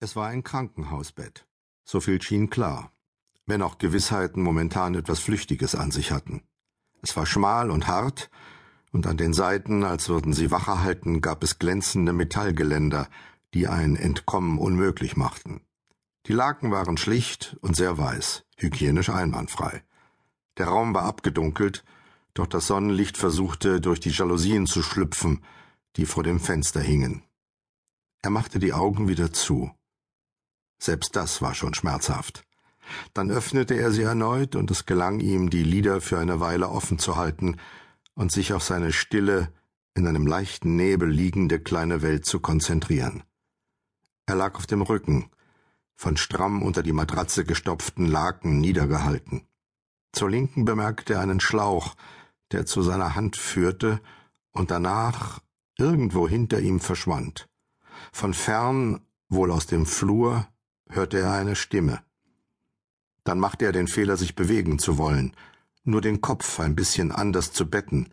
Es war ein Krankenhausbett. So viel schien klar, wenn auch Gewissheiten momentan etwas Flüchtiges an sich hatten. Es war schmal und hart, und an den Seiten, als würden sie Wache halten, gab es glänzende Metallgeländer, die ein Entkommen unmöglich machten. Die Laken waren schlicht und sehr weiß, hygienisch einwandfrei. Der Raum war abgedunkelt, doch das Sonnenlicht versuchte durch die Jalousien zu schlüpfen, die vor dem Fenster hingen. Er machte die Augen wieder zu. Selbst das war schon schmerzhaft. Dann öffnete er sie erneut, und es gelang ihm, die Lider für eine Weile offen zu halten und sich auf seine stille, in einem leichten Nebel liegende kleine Welt zu konzentrieren. Er lag auf dem Rücken, von stramm unter die Matratze gestopften Laken niedergehalten. Zur Linken bemerkte er einen Schlauch, der zu seiner Hand führte und danach irgendwo hinter ihm verschwand. Von fern, wohl aus dem Flur, hörte er eine Stimme. Dann machte er den Fehler, sich bewegen zu wollen, nur den Kopf ein bisschen anders zu betten.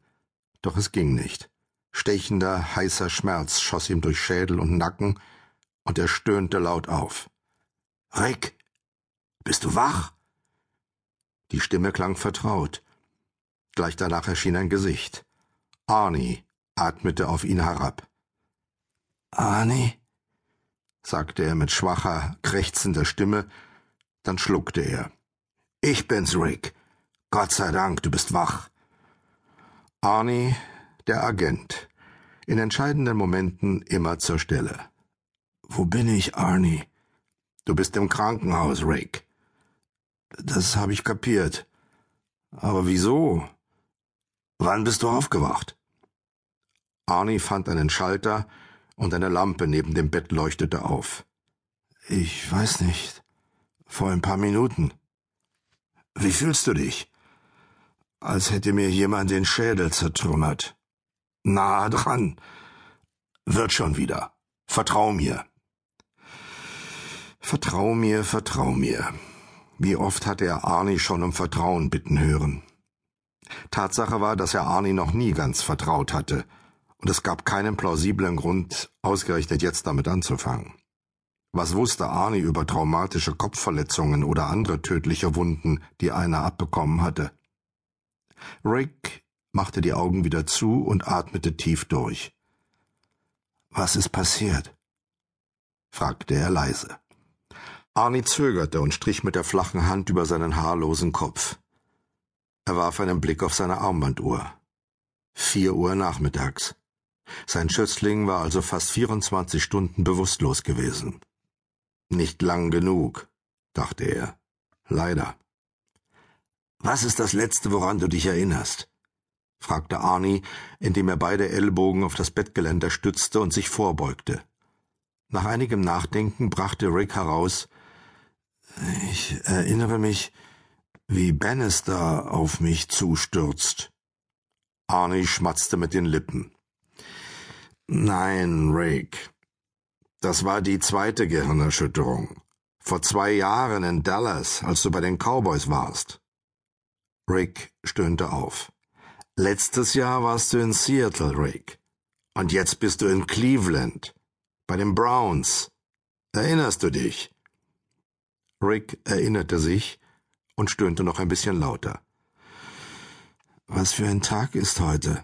Doch es ging nicht. Stechender, heißer Schmerz schoss ihm durch Schädel und Nacken, und er stöhnte laut auf. Rick, bist du wach? Die Stimme klang vertraut. Gleich danach erschien ein Gesicht. Arnie atmete auf ihn herab. Arnie? Sagte er mit schwacher, krächzender Stimme, dann schluckte er. Ich bin's, Rick. Gott sei Dank, du bist wach. Arnie, der Agent, in entscheidenden Momenten immer zur Stelle. Wo bin ich, Arnie? Du bist im Krankenhaus, Rick. Das habe ich kapiert. Aber wieso? Wann bist du aufgewacht? Arnie fand einen Schalter, und eine Lampe neben dem Bett leuchtete auf. Ich weiß nicht. Vor ein paar Minuten. Wie fühlst du dich? Als hätte mir jemand den Schädel zertrümmert. Nah dran. Wird schon wieder. Vertrau mir. Vertrau mir, vertrau mir. Wie oft hatte er Arnie schon um Vertrauen bitten hören. Tatsache war, dass er Arnie noch nie ganz vertraut hatte, und es gab keinen plausiblen Grund, ausgerechnet jetzt damit anzufangen. Was wusste Arnie über traumatische Kopfverletzungen oder andere tödliche Wunden, die einer abbekommen hatte? Rick machte die Augen wieder zu und atmete tief durch. Was ist passiert? fragte er leise. Arnie zögerte und strich mit der flachen Hand über seinen haarlosen Kopf. Er warf einen Blick auf seine Armbanduhr. Vier Uhr nachmittags. Sein Schützling war also fast 24 Stunden bewusstlos gewesen. Nicht lang genug, dachte er. Leider. Was ist das Letzte, woran du dich erinnerst? fragte Arnie, indem er beide Ellbogen auf das Bettgeländer stützte und sich vorbeugte. Nach einigem Nachdenken brachte Rick heraus Ich erinnere mich, wie Bannister auf mich zustürzt. Arnie schmatzte mit den Lippen. Nein, Rick. Das war die zweite Gehirnerschütterung. Vor zwei Jahren in Dallas, als du bei den Cowboys warst. Rick stöhnte auf. Letztes Jahr warst du in Seattle, Rick. Und jetzt bist du in Cleveland. Bei den Browns. Erinnerst du dich? Rick erinnerte sich und stöhnte noch ein bisschen lauter. Was für ein Tag ist heute?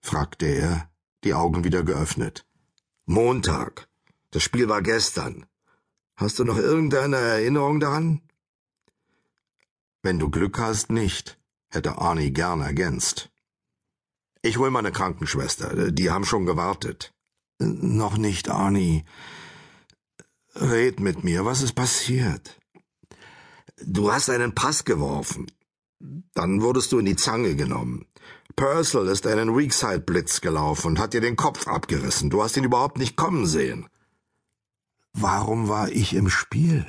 fragte er, die Augen wieder geöffnet. Montag. Das Spiel war gestern. Hast du noch irgendeine Erinnerung daran? Wenn du Glück hast, nicht, hätte Arnie gern ergänzt. Ich hol meine Krankenschwester, die haben schon gewartet. Noch nicht, Arnie. Red mit mir, was ist passiert? Du hast einen Pass geworfen. Dann wurdest du in die Zange genommen. Purcell ist einen Weakside-Blitz gelaufen und hat dir den Kopf abgerissen. Du hast ihn überhaupt nicht kommen sehen. Warum war ich im Spiel?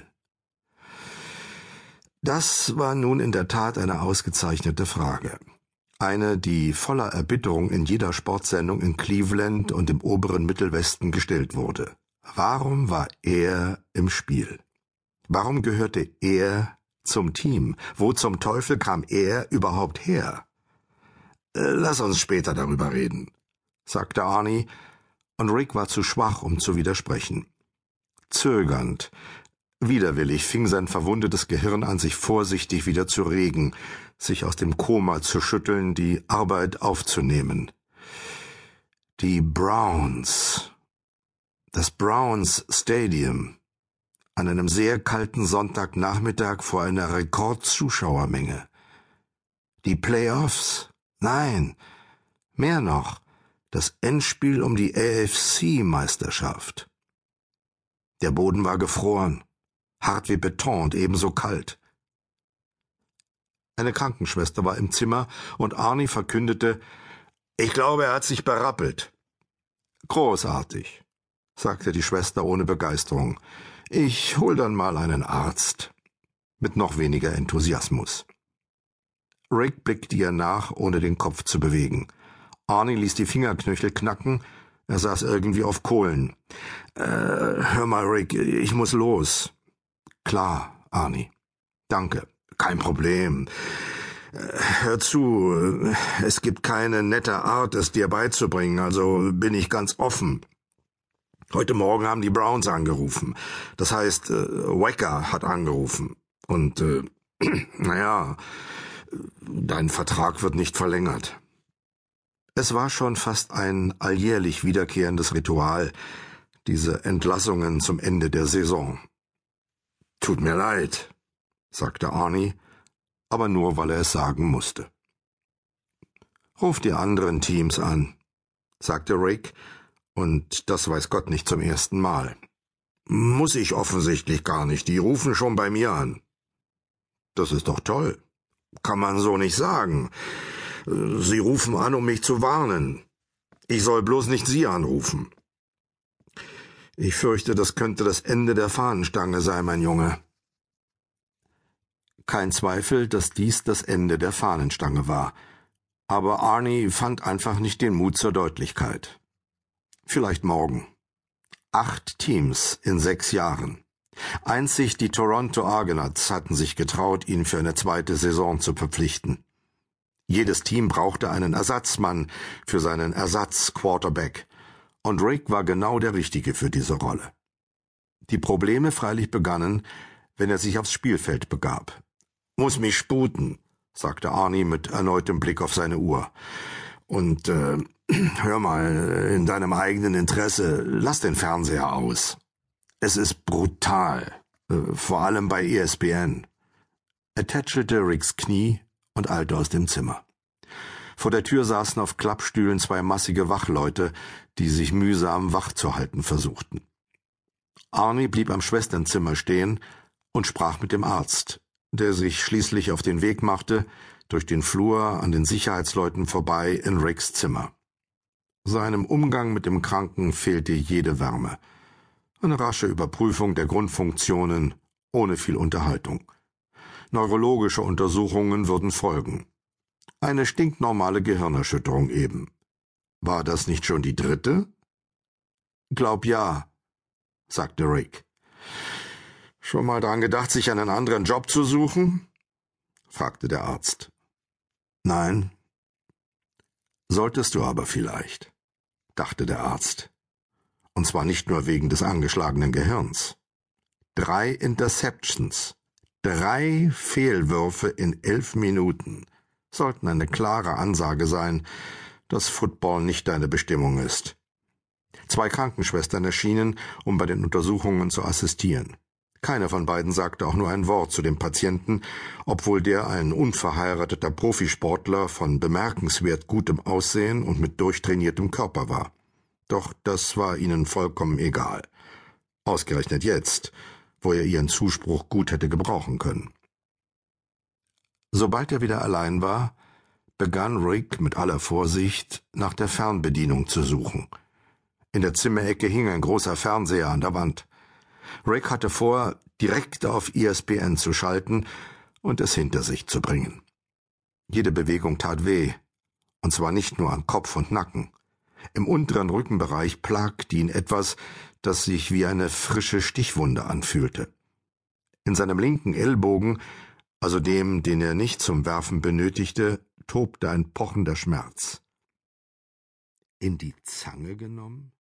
Das war nun in der Tat eine ausgezeichnete Frage. Eine, die voller Erbitterung in jeder Sportsendung in Cleveland und im oberen Mittelwesten gestellt wurde. Warum war er im Spiel? Warum gehörte er zum Team? Wo zum Teufel kam er überhaupt her? Äh, lass uns später darüber reden, sagte Arnie, und Rick war zu schwach, um zu widersprechen. Zögernd, widerwillig fing sein verwundetes Gehirn an, sich vorsichtig wieder zu regen, sich aus dem Koma zu schütteln, die Arbeit aufzunehmen. Die Browns. Das Browns Stadium. An einem sehr kalten Sonntagnachmittag vor einer Rekordzuschauermenge. Die Playoffs? Nein. Mehr noch. Das Endspiel um die AFC-Meisterschaft. Der Boden war gefroren, hart wie Beton und ebenso kalt. Eine Krankenschwester war im Zimmer und Arnie verkündete, ich glaube, er hat sich berappelt. Großartig, sagte die Schwester ohne Begeisterung. Ich hol dann mal einen Arzt. Mit noch weniger Enthusiasmus. Rick blickte ihr nach, ohne den Kopf zu bewegen. Arnie ließ die Fingerknöchel knacken, er saß irgendwie auf Kohlen. Äh, hör mal, Rick, ich muss los. Klar, Arnie. Danke. Kein Problem. Äh, hör zu, es gibt keine nette Art, es dir beizubringen, also bin ich ganz offen. Heute Morgen haben die Browns angerufen. Das heißt, äh, Wacker hat angerufen. Und, äh, naja, dein Vertrag wird nicht verlängert. Es war schon fast ein alljährlich wiederkehrendes Ritual, diese Entlassungen zum Ende der Saison. Tut mir leid, sagte Arnie, aber nur weil er es sagen musste. Ruf die anderen Teams an, sagte Rick, und das weiß Gott nicht zum ersten Mal. Muss ich offensichtlich gar nicht, die rufen schon bei mir an. Das ist doch toll. Kann man so nicht sagen. Sie rufen an, um mich zu warnen. Ich soll bloß nicht Sie anrufen. Ich fürchte, das könnte das Ende der Fahnenstange sein, mein Junge. Kein Zweifel, dass dies das Ende der Fahnenstange war. Aber Arnie fand einfach nicht den Mut zur Deutlichkeit. Vielleicht morgen. Acht Teams in sechs Jahren. Einzig die Toronto Argonauts hatten sich getraut, ihn für eine zweite Saison zu verpflichten. Jedes Team brauchte einen Ersatzmann für seinen Ersatz-Quarterback, und Rick war genau der Richtige für diese Rolle. Die Probleme freilich begannen, wenn er sich aufs Spielfeld begab. Muss mich sputen, sagte Arnie mit erneutem Blick auf seine Uhr. Und äh, hör mal, in deinem eigenen Interesse, lass den Fernseher aus. Es ist brutal, äh, vor allem bei ESPN. Er tätschelte Ricks Knie und eilte aus dem Zimmer. Vor der Tür saßen auf Klappstühlen zwei massige Wachleute, die sich mühsam wach zu halten versuchten. Arnie blieb am Schwesternzimmer stehen und sprach mit dem Arzt, der sich schließlich auf den Weg machte, durch den Flur an den Sicherheitsleuten vorbei in Ricks Zimmer. Seinem Umgang mit dem Kranken fehlte jede Wärme. Eine rasche Überprüfung der Grundfunktionen ohne viel Unterhaltung. Neurologische Untersuchungen würden folgen. Eine stinknormale Gehirnerschütterung eben. War das nicht schon die dritte? Glaub ja, sagte Rick. Schon mal dran gedacht, sich einen anderen Job zu suchen? fragte der Arzt. Nein. Solltest du aber vielleicht, dachte der Arzt. Und zwar nicht nur wegen des angeschlagenen Gehirns. Drei Interceptions, Drei Fehlwürfe in elf Minuten sollten eine klare Ansage sein, dass Football nicht deine Bestimmung ist. Zwei Krankenschwestern erschienen, um bei den Untersuchungen zu assistieren. Keine von beiden sagte auch nur ein Wort zu dem Patienten, obwohl der ein unverheirateter Profisportler von bemerkenswert gutem Aussehen und mit durchtrainiertem Körper war. Doch das war ihnen vollkommen egal. Ausgerechnet jetzt, wo er ihren Zuspruch gut hätte gebrauchen können. Sobald er wieder allein war, begann Rick mit aller Vorsicht nach der Fernbedienung zu suchen. In der Zimmerecke hing ein großer Fernseher an der Wand. Rick hatte vor, direkt auf ESPN zu schalten und es hinter sich zu bringen. Jede Bewegung tat weh, und zwar nicht nur an Kopf und Nacken. Im unteren Rückenbereich plagte ihn etwas, das sich wie eine frische Stichwunde anfühlte. In seinem linken Ellbogen, also dem, den er nicht zum Werfen benötigte, tobte ein pochender Schmerz. In die Zange genommen?